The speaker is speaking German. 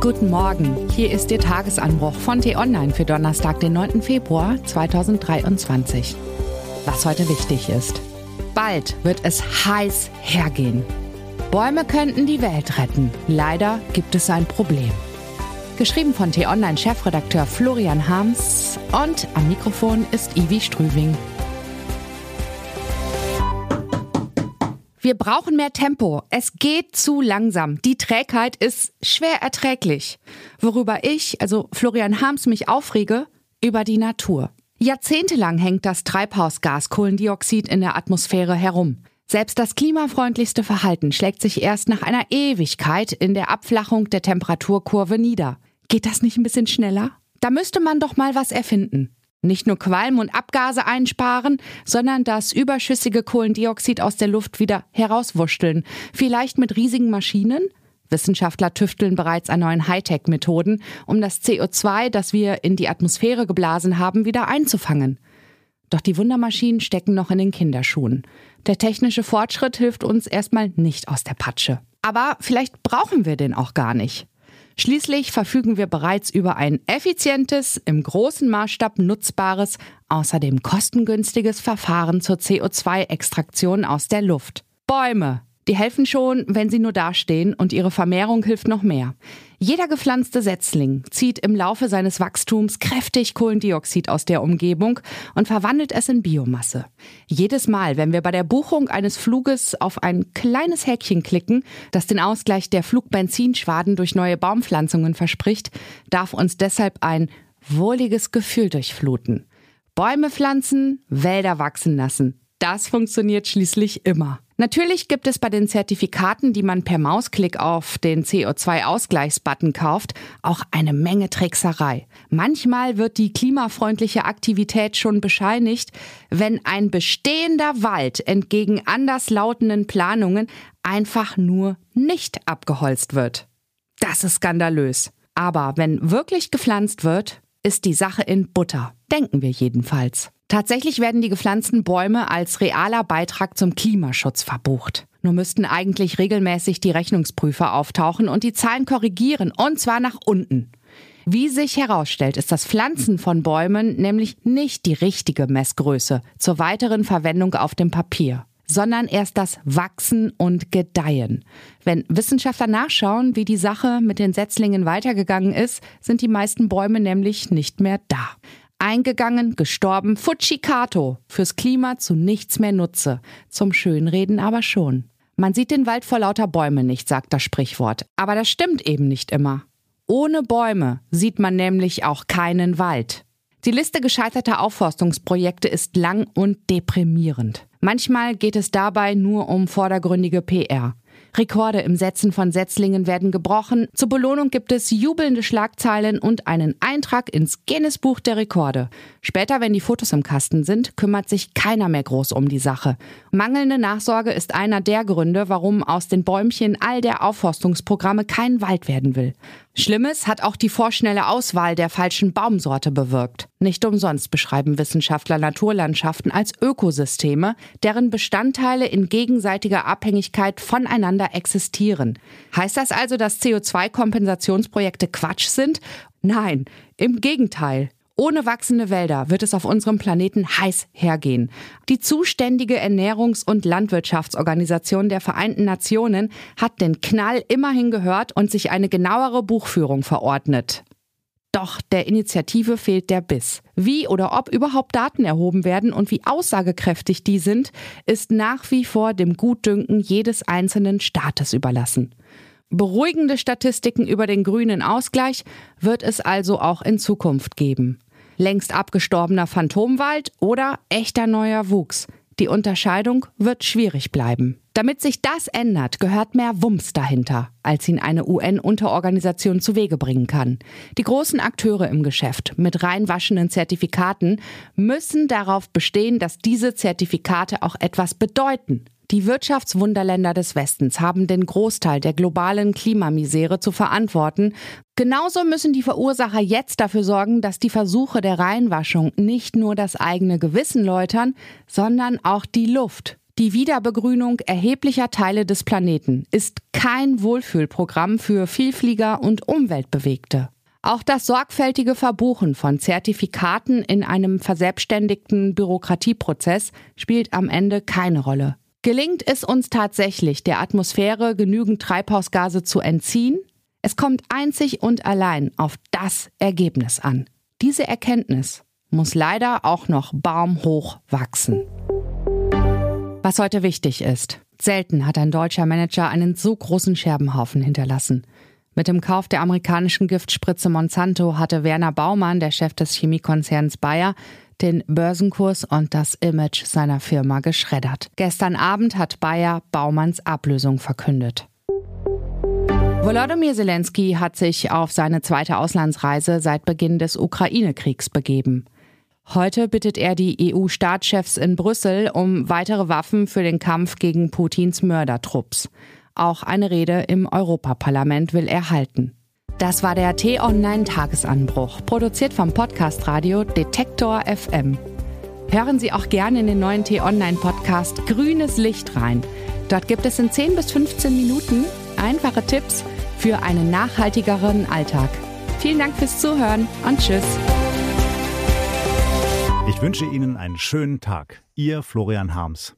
Guten Morgen, hier ist Ihr Tagesanbruch von T-Online für Donnerstag, den 9. Februar 2023. Was heute wichtig ist. Bald wird es heiß hergehen. Bäume könnten die Welt retten. Leider gibt es ein Problem. Geschrieben von T-Online-Chefredakteur Florian Harms und am Mikrofon ist Ivi Strüving. Wir brauchen mehr Tempo. Es geht zu langsam. Die Trägheit ist schwer erträglich. Worüber ich, also Florian Harms, mich aufrege, über die Natur. Jahrzehntelang hängt das Treibhausgas Kohlendioxid in der Atmosphäre herum. Selbst das klimafreundlichste Verhalten schlägt sich erst nach einer Ewigkeit in der Abflachung der Temperaturkurve nieder. Geht das nicht ein bisschen schneller? Da müsste man doch mal was erfinden. Nicht nur Qualm und Abgase einsparen, sondern das überschüssige Kohlendioxid aus der Luft wieder herauswuscheln. Vielleicht mit riesigen Maschinen? Wissenschaftler tüfteln bereits an neuen Hightech-Methoden, um das CO2, das wir in die Atmosphäre geblasen haben, wieder einzufangen. Doch die Wundermaschinen stecken noch in den Kinderschuhen. Der technische Fortschritt hilft uns erstmal nicht aus der Patsche. Aber vielleicht brauchen wir den auch gar nicht. Schließlich verfügen wir bereits über ein effizientes, im großen Maßstab nutzbares, außerdem kostengünstiges Verfahren zur CO2-Extraktion aus der Luft. Bäume. Die helfen schon, wenn sie nur dastehen und ihre Vermehrung hilft noch mehr. Jeder gepflanzte Setzling zieht im Laufe seines Wachstums kräftig Kohlendioxid aus der Umgebung und verwandelt es in Biomasse. Jedes Mal, wenn wir bei der Buchung eines Fluges auf ein kleines Häkchen klicken, das den Ausgleich der Flugbenzinschwaden durch neue Baumpflanzungen verspricht, darf uns deshalb ein wohliges Gefühl durchfluten. Bäume pflanzen, Wälder wachsen lassen. Das funktioniert schließlich immer. Natürlich gibt es bei den Zertifikaten, die man per Mausklick auf den CO2-Ausgleichsbutton kauft, auch eine Menge Trickserei. Manchmal wird die klimafreundliche Aktivität schon bescheinigt, wenn ein bestehender Wald entgegen anderslautenden Planungen einfach nur nicht abgeholzt wird. Das ist skandalös. Aber wenn wirklich gepflanzt wird, ist die Sache in Butter. Denken wir jedenfalls. Tatsächlich werden die gepflanzten Bäume als realer Beitrag zum Klimaschutz verbucht. Nur müssten eigentlich regelmäßig die Rechnungsprüfer auftauchen und die Zahlen korrigieren, und zwar nach unten. Wie sich herausstellt, ist das Pflanzen von Bäumen nämlich nicht die richtige Messgröße zur weiteren Verwendung auf dem Papier, sondern erst das Wachsen und Gedeihen. Wenn Wissenschaftler nachschauen, wie die Sache mit den Setzlingen weitergegangen ist, sind die meisten Bäume nämlich nicht mehr da. Eingegangen, gestorben, Fujikato. Fürs Klima zu nichts mehr Nutze. Zum Schönreden aber schon. Man sieht den Wald vor lauter Bäume nicht, sagt das Sprichwort. Aber das stimmt eben nicht immer. Ohne Bäume sieht man nämlich auch keinen Wald. Die Liste gescheiterter Aufforstungsprojekte ist lang und deprimierend. Manchmal geht es dabei nur um vordergründige PR. Rekorde im Setzen von Setzlingen werden gebrochen. Zur Belohnung gibt es jubelnde Schlagzeilen und einen Eintrag ins Guinness-Buch der Rekorde. Später, wenn die Fotos im Kasten sind, kümmert sich keiner mehr groß um die Sache. Mangelnde Nachsorge ist einer der Gründe, warum aus den Bäumchen all der Aufforstungsprogramme kein Wald werden will. Schlimmes hat auch die vorschnelle Auswahl der falschen Baumsorte bewirkt. Nicht umsonst beschreiben Wissenschaftler Naturlandschaften als Ökosysteme, deren Bestandteile in gegenseitiger Abhängigkeit voneinander existieren. Heißt das also, dass CO2-Kompensationsprojekte Quatsch sind? Nein, im Gegenteil. Ohne wachsende Wälder wird es auf unserem Planeten heiß hergehen. Die zuständige Ernährungs- und Landwirtschaftsorganisation der Vereinten Nationen hat den Knall immerhin gehört und sich eine genauere Buchführung verordnet. Doch der Initiative fehlt der Biss. Wie oder ob überhaupt Daten erhoben werden und wie aussagekräftig die sind, ist nach wie vor dem Gutdünken jedes einzelnen Staates überlassen. Beruhigende Statistiken über den grünen Ausgleich wird es also auch in Zukunft geben längst abgestorbener Phantomwald oder echter neuer Wuchs. Die Unterscheidung wird schwierig bleiben. Damit sich das ändert, gehört mehr Wumms dahinter, als ihn eine UN-Unterorganisation zu Wege bringen kann. Die großen Akteure im Geschäft mit reinwaschenden Zertifikaten müssen darauf bestehen, dass diese Zertifikate auch etwas bedeuten. Die Wirtschaftswunderländer des Westens haben den Großteil der globalen Klimamisere zu verantworten. Genauso müssen die Verursacher jetzt dafür sorgen, dass die Versuche der Reinwaschung nicht nur das eigene Gewissen läutern, sondern auch die Luft, Die Wiederbegrünung erheblicher Teile des Planeten ist kein Wohlfühlprogramm für Vielflieger und Umweltbewegte. Auch das sorgfältige Verbuchen von Zertifikaten in einem verselbstständigten Bürokratieprozess spielt am Ende keine Rolle. Gelingt es uns tatsächlich, der Atmosphäre genügend Treibhausgase zu entziehen? Es kommt einzig und allein auf das Ergebnis an. Diese Erkenntnis muss leider auch noch baumhoch wachsen. Was heute wichtig ist. Selten hat ein deutscher Manager einen so großen Scherbenhaufen hinterlassen. Mit dem Kauf der amerikanischen Giftspritze Monsanto hatte Werner Baumann, der Chef des Chemiekonzerns Bayer, den Börsenkurs und das Image seiner Firma geschreddert. Gestern Abend hat Bayer Baumanns Ablösung verkündet. Volodymyr Zelensky hat sich auf seine zweite Auslandsreise seit Beginn des Ukraine-Kriegs begeben. Heute bittet er die EU-Staatschefs in Brüssel um weitere Waffen für den Kampf gegen Putins Mördertrupps. Auch eine Rede im Europaparlament will er halten. Das war der T-Online-Tagesanbruch, produziert vom Podcast Radio Detektor FM. Hören Sie auch gerne in den neuen T-Online-Podcast Grünes Licht rein. Dort gibt es in 10 bis 15 Minuten einfache Tipps für einen nachhaltigeren Alltag. Vielen Dank fürs Zuhören und Tschüss. Ich wünsche Ihnen einen schönen Tag. Ihr Florian Harms.